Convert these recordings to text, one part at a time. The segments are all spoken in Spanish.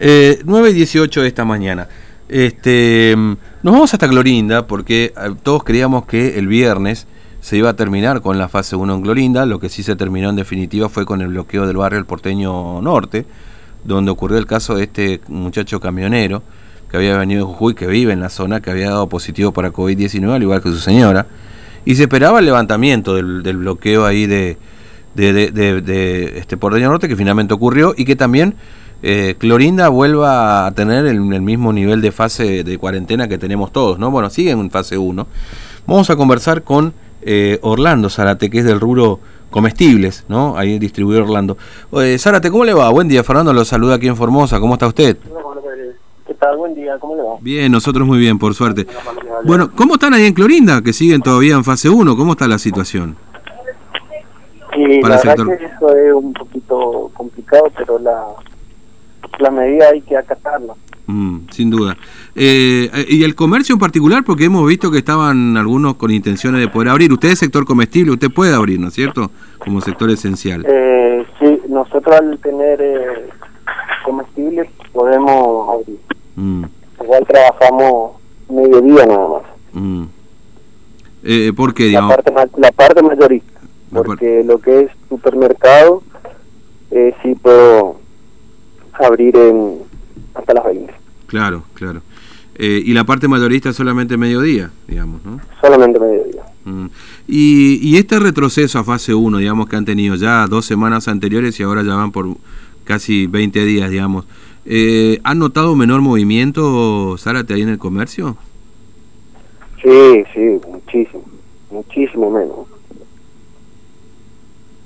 Eh, 9 y 18 de esta mañana. Este, nos vamos hasta Clorinda porque eh, todos creíamos que el viernes se iba a terminar con la fase 1 en Clorinda. Lo que sí se terminó en definitiva fue con el bloqueo del barrio El Porteño Norte, donde ocurrió el caso de este muchacho camionero que había venido de Jujuy, que vive en la zona, que había dado positivo para COVID-19, al igual que su señora. Y se esperaba el levantamiento del, bloqueo ahí de, de, de, de este Porteño Norte, que finalmente ocurrió, y que también eh, Clorinda vuelva a tener el, el, mismo nivel de fase de cuarentena que tenemos todos, ¿no? Bueno, siguen en fase 1. Vamos a conversar con eh, Orlando Zárate, que es del rubro comestibles, ¿no? Ahí distribuidor Orlando. Eh, Zárate, ¿cómo le va? Buen día, Fernando, lo saluda aquí en Formosa, ¿cómo está usted? ¿Qué tal? Buen día, ¿cómo le va? Bien, nosotros muy bien, por suerte. Bueno, ¿cómo están ahí en Clorinda, que siguen todavía en fase 1? ¿Cómo está la situación? Para la sector... que eso es un poquito complicado, pero la, la medida hay que acatarla. Mm, sin duda. Eh, ¿Y el comercio en particular? Porque hemos visto que estaban algunos con intenciones de poder abrir. Usted es sector comestible, usted puede abrir, ¿no es cierto? Como sector esencial. Eh, sí, nosotros al tener eh, comestibles podemos abrir. Mm. Igual trabajamos mediodía nada más. Mm. Eh, ¿Por qué, digamos? La parte, la parte mayorista. La porque par... lo que es supermercado, eh, sí puedo abrir en hasta las 20. Claro, claro. Eh, y la parte mayorista solamente mediodía, digamos, ¿no? Solamente mediodía. Mm. Y, y este retroceso a fase 1, digamos, que han tenido ya dos semanas anteriores y ahora ya van por casi 20 días, digamos. Eh, ¿Han notado menor movimiento, Zárate, ahí en el comercio? Sí, sí, muchísimo, muchísimo menos.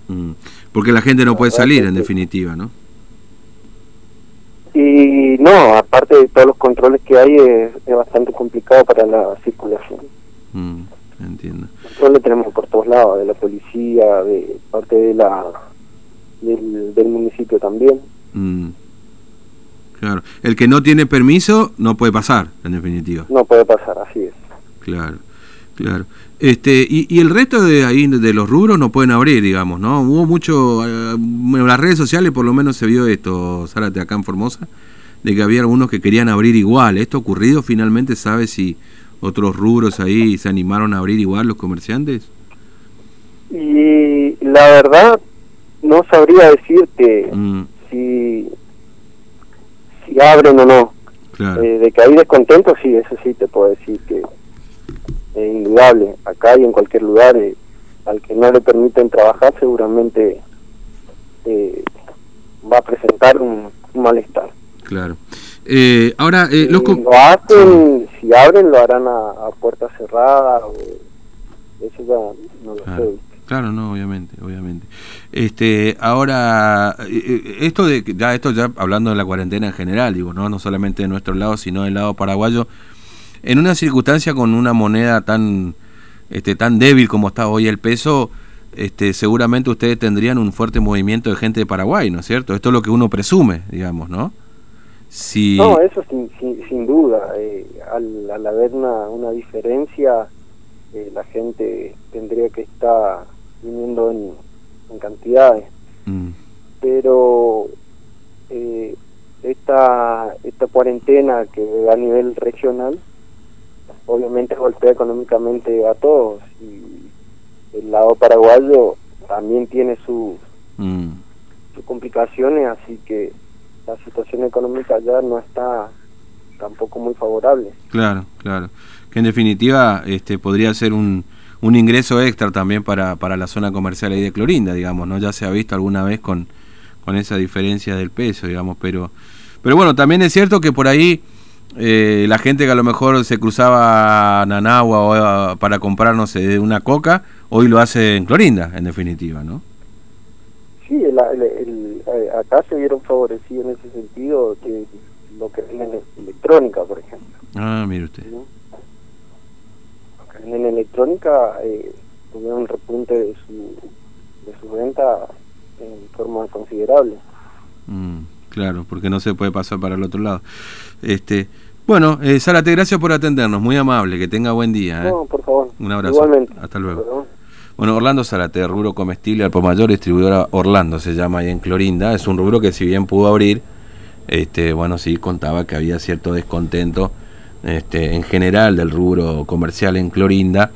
Mm. Porque la gente no puede salir, en definitiva, ¿no? No, aparte de todos los controles que hay, es, es bastante complicado para la circulación. Mm, entiendo. Control tenemos por todos lados, de la policía, de parte de la del, del municipio también. Mm. Claro. El que no tiene permiso no puede pasar, en definitiva. No puede pasar, así es. Claro, claro. Este, y, y el resto de ahí de los rubros no pueden abrir, digamos, ¿no? Hubo mucho, eh, en las redes sociales por lo menos se vio esto, Zárate, acá en Formosa, de que había algunos que querían abrir igual. ¿Esto ocurrido finalmente? ¿Sabe si otros rubros ahí se animaron a abrir igual los comerciantes? Y la verdad, no sabría decirte mm. si, si abren o no. Claro. Eh, de que hay descontento, sí, eso sí te puedo decir que es indudable. Acá y en cualquier lugar, eh, al que no le permiten trabajar, seguramente eh, va a presentar un, un malestar. Claro. Eh, ahora, eh, los lo hacen, si abren, lo harán a, a puerta cerrada. O, eso ya no lo claro. sé. Claro, no, obviamente, obviamente. Este, ahora, esto de, ya esto ya hablando de la cuarentena en general, digo, no, no solamente de nuestro lado, sino del lado paraguayo, en una circunstancia con una moneda tan, este, tan débil como está hoy el peso, este, seguramente ustedes tendrían un fuerte movimiento de gente de Paraguay, ¿no es cierto? Esto es lo que uno presume, digamos, ¿no? Si... No, eso sin, sin, sin duda. Eh, al, al, haber una, una diferencia, eh, la gente tendría que estar viniendo en, en cantidades. Mm. Pero eh, esta, esta cuarentena que a nivel regional, obviamente golpea económicamente a todos. Y el lado paraguayo también tiene sus, mm. sus complicaciones, así que la situación económica ya no está tampoco muy favorable. Claro, claro. Que en definitiva este podría ser un, un ingreso extra también para, para la zona comercial ahí de Clorinda, digamos, ¿no? Ya se ha visto alguna vez con, con esa diferencia del peso, digamos, pero pero bueno, también es cierto que por ahí eh, la gente que a lo mejor se cruzaba a Nanagua o a, para comprar, no sé, una coca, hoy lo hace en Clorinda, en definitiva, ¿no? Sí, el, el, el, acá se vieron favorecidos en ese sentido que lo que venden electrónica, por ejemplo. Ah, mire usted. ¿Sí? En electrónica eh, tuvieron un repunte de su, de su venta en forma considerable. Mm, claro, porque no se puede pasar para el otro lado. Este, bueno, eh, Zárate, gracias por atendernos, muy amable, que tenga buen día. ¿eh? No, por favor. Un abrazo. Igualmente. Hasta luego. Perdón. Bueno, Orlando Zarate, rubro comestible al por mayor, distribuidora Orlando se llama ahí en Clorinda. Es un rubro que si bien pudo abrir, este, bueno, sí contaba que había cierto descontento este, en general del rubro comercial en Clorinda.